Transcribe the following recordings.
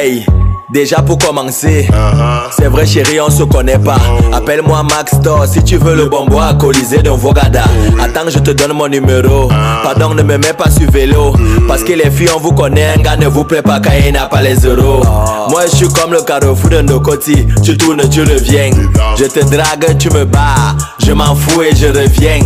Hey, déjà pour commencer, c'est vrai chérie, on se connaît pas. Appelle-moi Max Thor si tu veux le bon bois colisé d'un Vogada. Attends, je te donne mon numéro. Pardon, ne me mets pas sur vélo. Parce que les filles, on vous connaît, un gars ne vous plaît pas quand il n'a pas les euros. Moi, je suis comme le carrefour de nos côtés. Tu tournes, tu reviens. Je te drague, tu me bats. Je m'en fous et je reviens.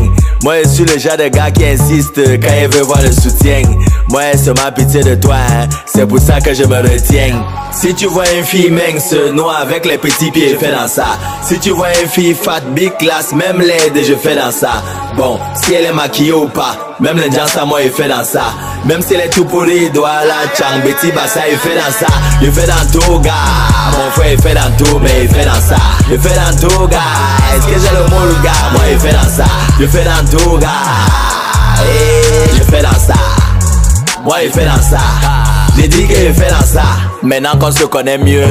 Moi, je suis le genre de gars qui insiste quand il veut voir le soutien. Moi, c'est ma pitié de toi, hein. c'est pour ça que je me retiens. Si tu vois une fille mince, noire avec les petits pieds, je fais dans ça. Si tu vois une fille fat, big class, même laide, je fais dans ça. Bon, si elle est maquillée ou pas, même l'indien à moi, il fait dans ça. Même si elle est tout pourrie, doit la chang, Betty Bassa, il fait dans ça. Il fait dans tout, gars. Mon frère, il fait dans tout, mais il fait dans ça. Il fait dans tout, gars. Est-ce que j'ai le mot, le gars? Moi, il fait dans ça. Il fait dans tout, gars. Et je fais dans ça. Moi, il fait dans ça. J'ai dit qu'il fait dans ça. Maintenant qu'on se connaît mieux,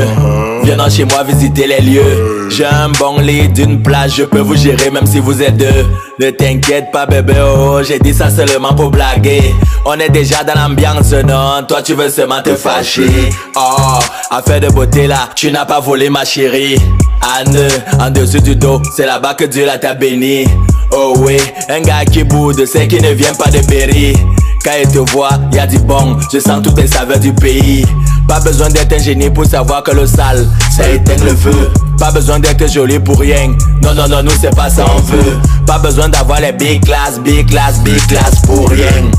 viens dans chez moi visiter les lieux. J'ai un bon lit d'une plage, je peux vous gérer même si vous êtes deux. Ne t'inquiète pas, bébé, oh, j'ai dit ça seulement pour blaguer. On est déjà dans l'ambiance, non? Toi, tu veux seulement te fâcher. Oh, affaire de beauté là, tu n'as pas volé ma chérie. Anne, en dessous du dos, c'est là-bas que Dieu l'a t'a béni. Oh oui, un gars qui boude, c'est qui ne vient pas de Berry. Quand il te voit, y a du bon, je sens toutes les saveurs du pays. Pas besoin d'être un génie pour savoir que le sale, ça éteint le feu. Pas besoin d'être joli pour rien. Non, non, non, nous c'est pas ça on veut. Pas besoin d'avoir les big class, big class, big class pour rien.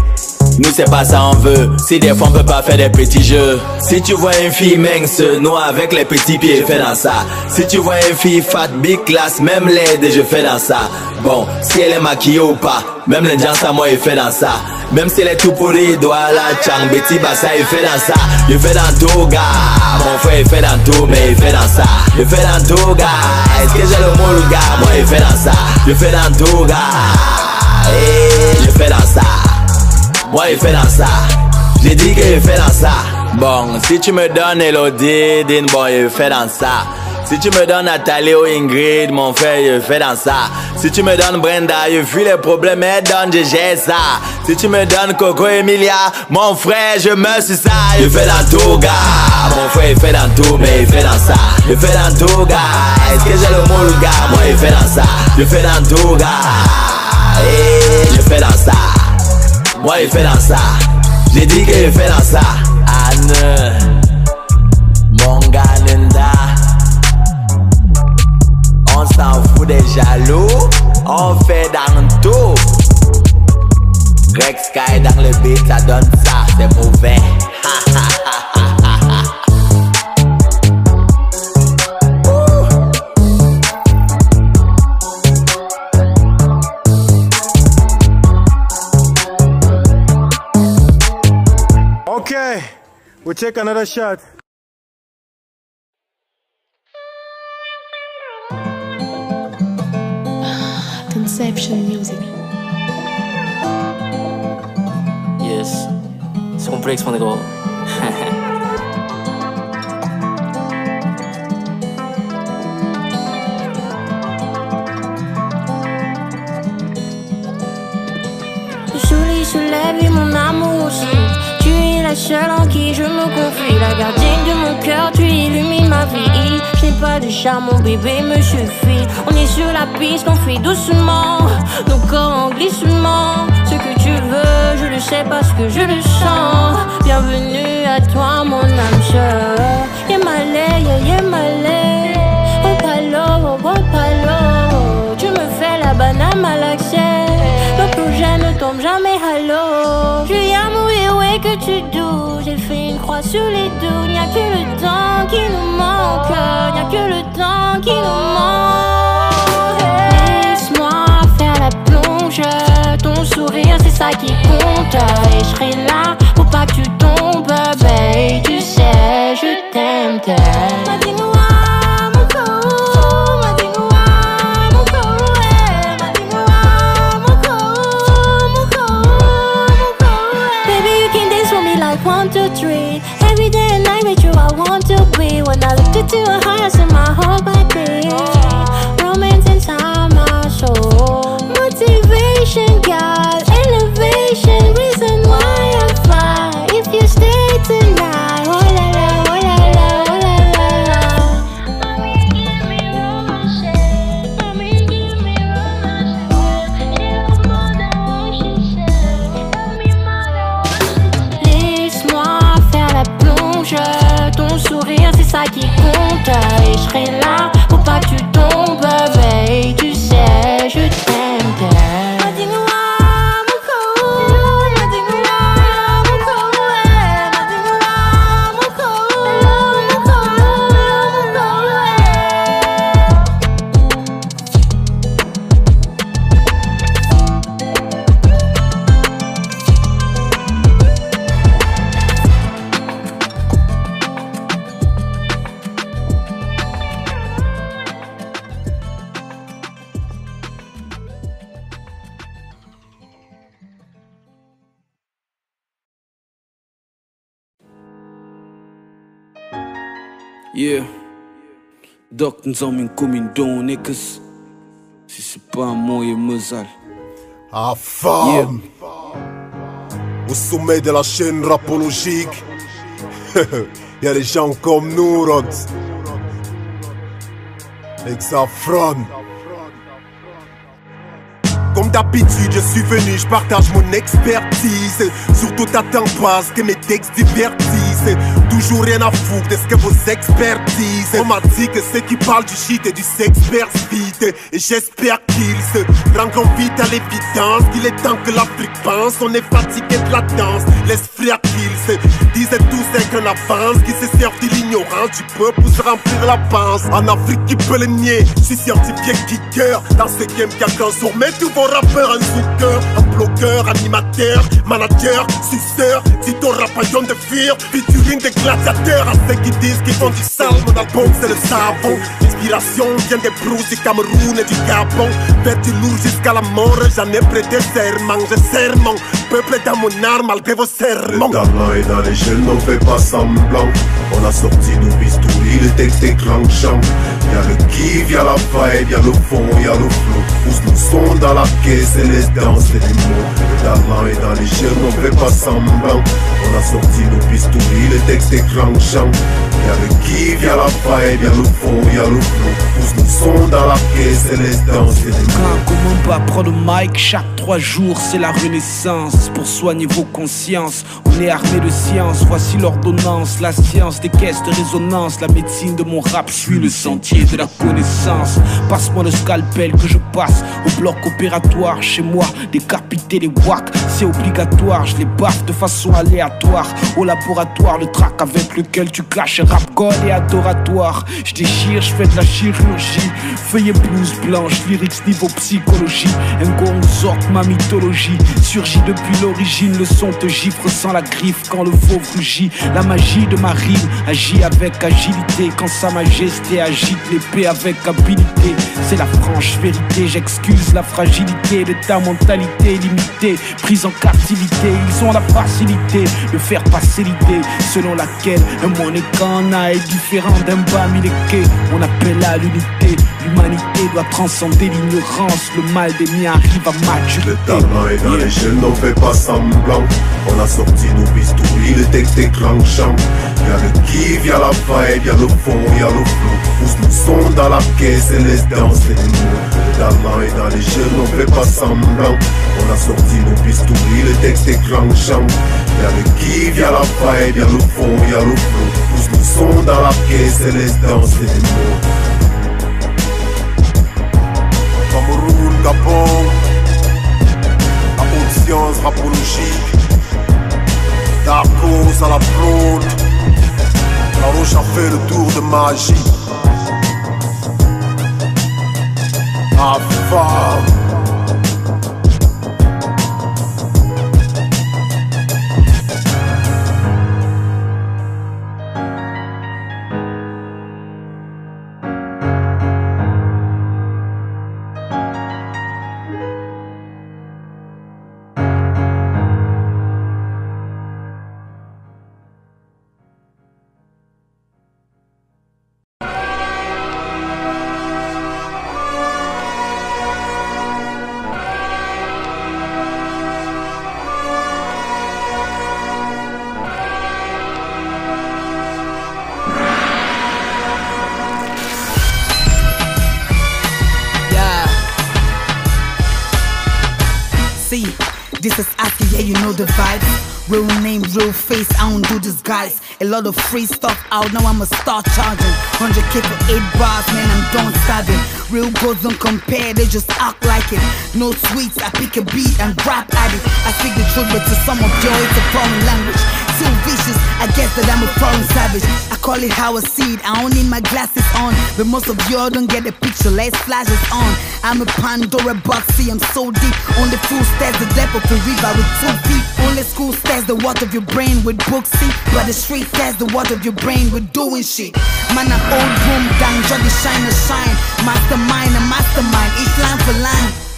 Nous c'est pas ça on veut Si des fois on peut pas faire des petits jeux Si tu vois une fille mince Noire avec les petits pieds je fais dans ça Si tu vois une fille fat big class Même laide je fais dans ça Bon si elle est maquillée ou pas Même l'indien à moi il fait dans ça Même si elle est tout pourrie doit la chang Betty Bassa il fait dans ça Il fait dans tout gars Mon frère il fait dans tout mais il fait dans ça Il fait dans tout gars Est-ce que j'ai le mot le gars Moi il fait dans ça Il fait dans tout gars Et je fais dans ça moi il fait dans ça. J'ai dit qu'il fait dans ça. Bon, si tu me donnes Elodie, Din, bon, il fait dans ça. Si tu me donnes Nathalie ou Ingrid, mon frère, il fait dans ça. Si tu me donnes Brenda, il fuit les problèmes, mais donne, je gère ça. Si tu me donnes Coco Emilia, mon frère, je me suis ça. Il fait dans tout, gars. Mon frère, il fait dans tout, mais il fait dans ça. Il fait dans tout, gars. Est-ce que j'ai le mot, le gars? Moi, il fait dans ça. Il fait dans tout, gars. Et je fais dans ça. Moi il fait dans ça J'ai dit qu'il fait dans ça Anne s'en fout des jaloux. On fait dans tout Rex Sky dans le beat ça donne ça C'est mauvais. Okay, we'll take another shot. Inception music. Yes, są breaks van de go. La seule en qui je me confie. La gardienne de mon cœur, tu illumines ma vie. Je n'ai pas de charme, mon bébé me suffit. On est sur la piste, on fait doucement. Nos corps en glissement. Ce que tu veux, je le sais parce que je le sens. Bienvenue à toi, mon âme sœur. Yemale, yeah, yemale. Oh, J'ai fait une croix sur les doutes. N'y a que le temps qui nous manque. N'y a que le temps qui nous manque. Laisse-moi faire la plonge. Ton sourire, c'est ça qui compte. Et je serai là pour pas que tu tombes, babe. Tu sais, je t'aime, t'aime. Yeah. Doc nous comme une et que si c'est pas un et mezal. Ah, femme Au sommet de la chaîne rapologique, y a des gens comme nous, Rod. Exafron. Comme d'habitude, je suis venu, je partage mon expertise. Surtout t'attends pas ce que mes textes divertissent. Toujours rien à foutre de ce que vos expertises. On m'a dit que ceux qui parlent du shit et du sexe vite. Et j'espère qu'ils se rendront vite à l'évidence qu'il est temps que l'Afrique pense. On est fatigué de la danse. Laisse frère qu'ils se disaient tous avec un avance. Qui se servent de l'ignorance du peuple pour se remplir la panse. En Afrique, qui peut le nier? Je suis certifié kicker. Dans ce game, qui a qu'un sourd. Mais tout va rappeur, un zooker, un blogueur, animateur, manager, suceur, Tito rapaillon de fire, featuring des gladiateurs à ceux qui disent qu'ils font du sale. Mon album c'est le savon, l'inspiration vient des brouses du Cameroun et du Gabon. Faire du lourd jusqu'à la mort, j'en ai prêté serment, je serre mon peuple dans mon arme malgré vos serments. Le talent est dans jeunes, on fait pas semblant. On a sorti nos bistouris, le texte est clanchant. Y'a le kiff, y'a la vibe, y'a le fond, y'a le flow. Pousse nous son dans la caisse et les danses et les mots. Le talent est dans les jeunes, on fait pas semblant. On a sorti nos bistouris, le texte est clanchant. Y'a le kiff, y'a la vibe, y'a le fond, y'a le flow. Pousse nous son dans la caisse et les danses les. Comment pas prendre le mic chaque trois jours, c'est la renaissance pour soigner vos consciences. On est armé de science, voici l'ordonnance, la science des caisses de résonance. La médecine de mon rap suit le sentier de la connaissance. Passe-moi le scalpel que je passe au bloc opératoire chez moi. Décapiter les wacks, c'est obligatoire. Je les baffe de façon aléatoire. Au laboratoire, le track avec lequel tu clashes rap et adoratoire. Je déchire, je fais de la chirurgie. Feuillet blouse blanche, lyrics niveau psychologie. Un sorte ma mythologie. Surgit depuis l'origine, le son te gifle sans la griffe quand le faux rugit. La magie de ma rime agit avec agilité quand sa majesté agite l'épée avec habilité. C'est la franche vérité, j'excuse la fragilité de ta mentalité limitée, prise en captivité. Ils ont la facilité de faire passer l'idée selon laquelle un est différent d'un bas. On appelle à l'unité, l'humanité doit transcender l'ignorance. Le mal des miens arrive à match. Le talent est dans les jeunes, on fait pas semblant. On a sorti nos bistouris, le texte. Y'a le kiff, y'a la vibe, y'a le fond, y'a le flow. Pousse nous son dans la caisse et laisse danser les mots. Le talent est dans les jeunes, on fait pas semblant. On a sorti nos bistouris, le texte est clanchant. Y'a le kiff, y'a la vibe, y'a le fond, y'a le flow. Pousse nous son dans la caisse et laisse danser les mots. Cameroun, Gabon, la haute science rapologique, Darkos à la prône, la roche a fait le tour de magie. Ah, femme. See, this is Aki, yeah, you know the vibe. Real name, real face, I don't do disguise. A lot of free stuff out, now I'ma start charging. 100k for 8 bars, man, I'm done starving. Real goals don't compare, they just act like it. No sweets, I pick a beat and rap at it. I speak the truth, but to some of you, it's a foreign language. Too vicious, I guess that I'm a foreign savage. Call it how I see it, I don't need my glasses on. But most of y'all don't get the picture, let's flash it on. I'm a Pandora box, see, I'm so deep. On the full stairs, the depth of the river with two feet. Only school stairs, the water of your brain with books, see. But the street stairs, the water of your brain with doing shit. Man, I'm old boom, down, juggy shine, a shine. Mastermind, a mastermind, each line for line.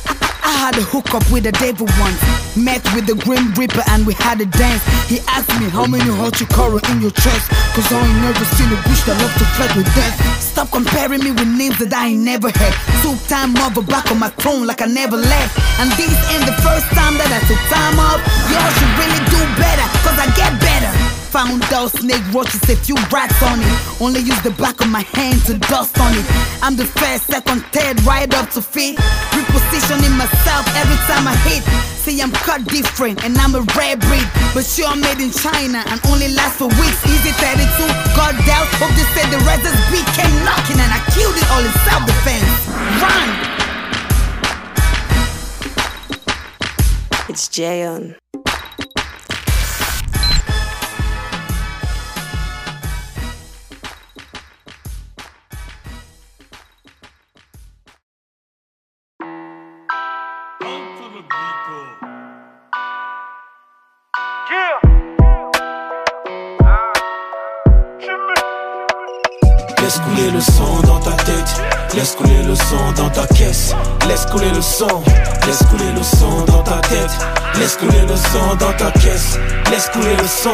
I had a hookup with the devil once. Met with the Grim Reaper and we had a dance. He asked me how many hot you carry in your chest. Cause I ain't never seen a bitch that love to fight with death. Stop comparing me with names that I ain't never had. Took time over back on my throne like I never left. And this ain't the first time that I took time off. Y'all should really do better, cause I get better. Found out snake roaches, a few rats on it. Only use the back of my hand to dust on it. I'm the first, second, third, right up to feet. Repositioning myself every time I hit. See, I'm cut different and I'm a rare breed. But sure, I'm made in China and only last for weeks. Easy 32, God doubt. Hope they said the Reddit's beat came knocking and I killed it all in self defense. Run! It's Jayon. Laisse couler le sang dans ta tête, laisse couler le sang dans ta caisse, laisse couler le sang, laisse couler le sang dans ta tête, laisse couler le sang dans ta caisse, laisse couler le sang,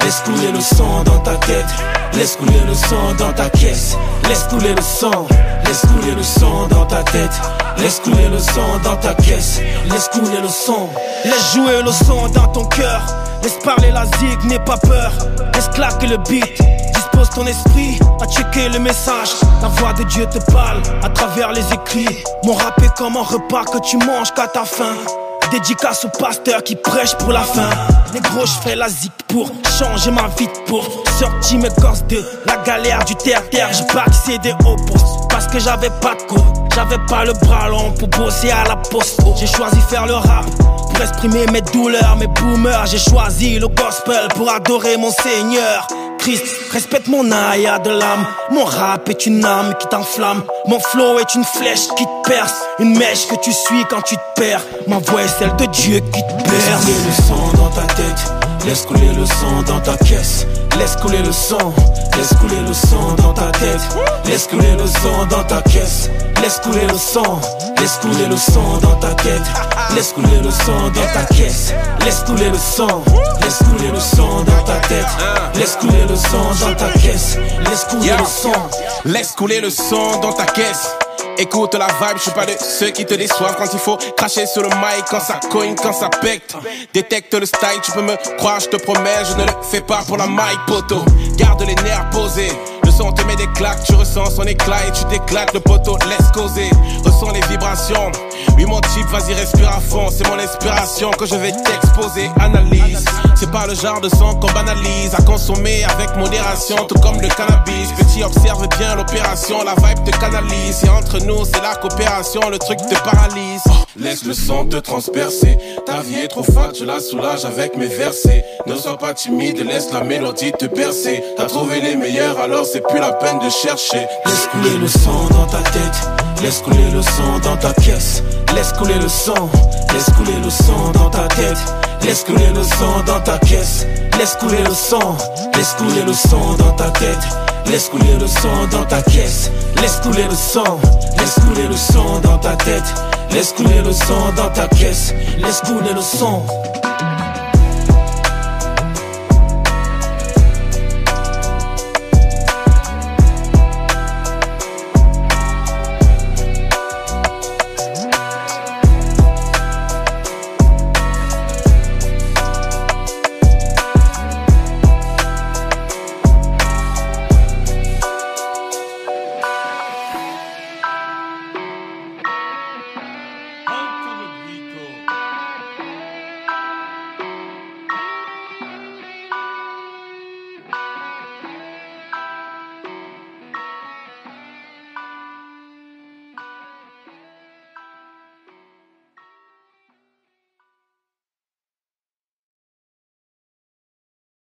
laisse couler le sang dans ta tête, laisse couler le sang dans ta caisse, laisse couler le sang, laisse couler le sang dans ta tête, laisse couler le sang dans ta caisse, laisse couler le sang, laisse jouer le sang dans ton cœur, laisse parler la zig, n'aie pas peur, laisse claquer le beat dispose ton esprit à checker le message. La voix de Dieu te parle à travers les écrits. Mon rap est comme un repas que tu manges qu'à ta faim. Dédicace au pasteur qui prêche pour la fin. Les gros, je fais la zik pour changer ma vie pour sortir mes gosses de la galère du terre-terre. J'ai pas accédé au poste parce que j'avais pas de co. J'avais pas le bras long pour bosser à la poste. J'ai choisi faire le rap pour exprimer mes douleurs, mes boomers. J'ai choisi le gospel pour adorer mon Seigneur. Respecte mon âme, a de l'âme. Mon rap est une âme qui t'enflamme. Mon flow est une flèche qui te perce. Une mèche que tu suis quand tu te perds. Ma voix est celle de Dieu qui te perce. Laisse couler le sang dans ta tête. Laisse couler le sang dans ta caisse. Laisse couler le sang. Laisse couler le sang dans ta tête. Laisse couler le sang dans ta caisse. Laisse couler le sang. Laisse couler le sang dans ta tête. Laisse couler le sang dans ta caisse. Laisse couler le sang. Laisse couler le sang dans ta tête. Laisse couler le sang dans ta caisse. Laisse couler le sang. Laisse couler le sang dans ta caisse. Écoute la vibe, je suis pas de ceux qui te déçoivent quand il faut cracher sur le mic, quand ça cogne, quand ça pecte. Détecte le style, tu peux me croire, je te promets, je ne le fais pas pour la mic, poteau. Garde les nerfs posés. Son te des claques, tu ressens son éclat et tu t'éclates, le poteau laisse causer. Ressens les vibrations. Oui, mon type, vas-y, respire à fond. C'est mon inspiration que je vais t'exposer. Analyse. C'est pas le genre de son qu'on banalise. À consommer avec modération, tout comme le cannabis. Petit, observe bien l'opération. La vibe te canalise. Et entre nous, c'est la coopération. Le truc te paralyse. Laisse le son te transpercer. Ta vie est trop fat, je la soulage avec mes versets. Ne sois pas timide, laisse la mélodie te percer. T'as trouvé les meilleurs, alors c'est plus la peine de chercher. Laisse couler le sang dans ta tête. Laisse couler le sang dans ta caisse. Laisse couler le sang. Laisse couler le sang dans ta tête. Laisse couler le sang dans ta caisse. Laisse couler le sang. Laisse couler le sang dans ta tête. Laisse couler le sang dans ta caisse. Laisse couler le sang. Laisse couler le sang dans ta tête. Laisse couler le sang dans ta caisse. Laisse couler le sang.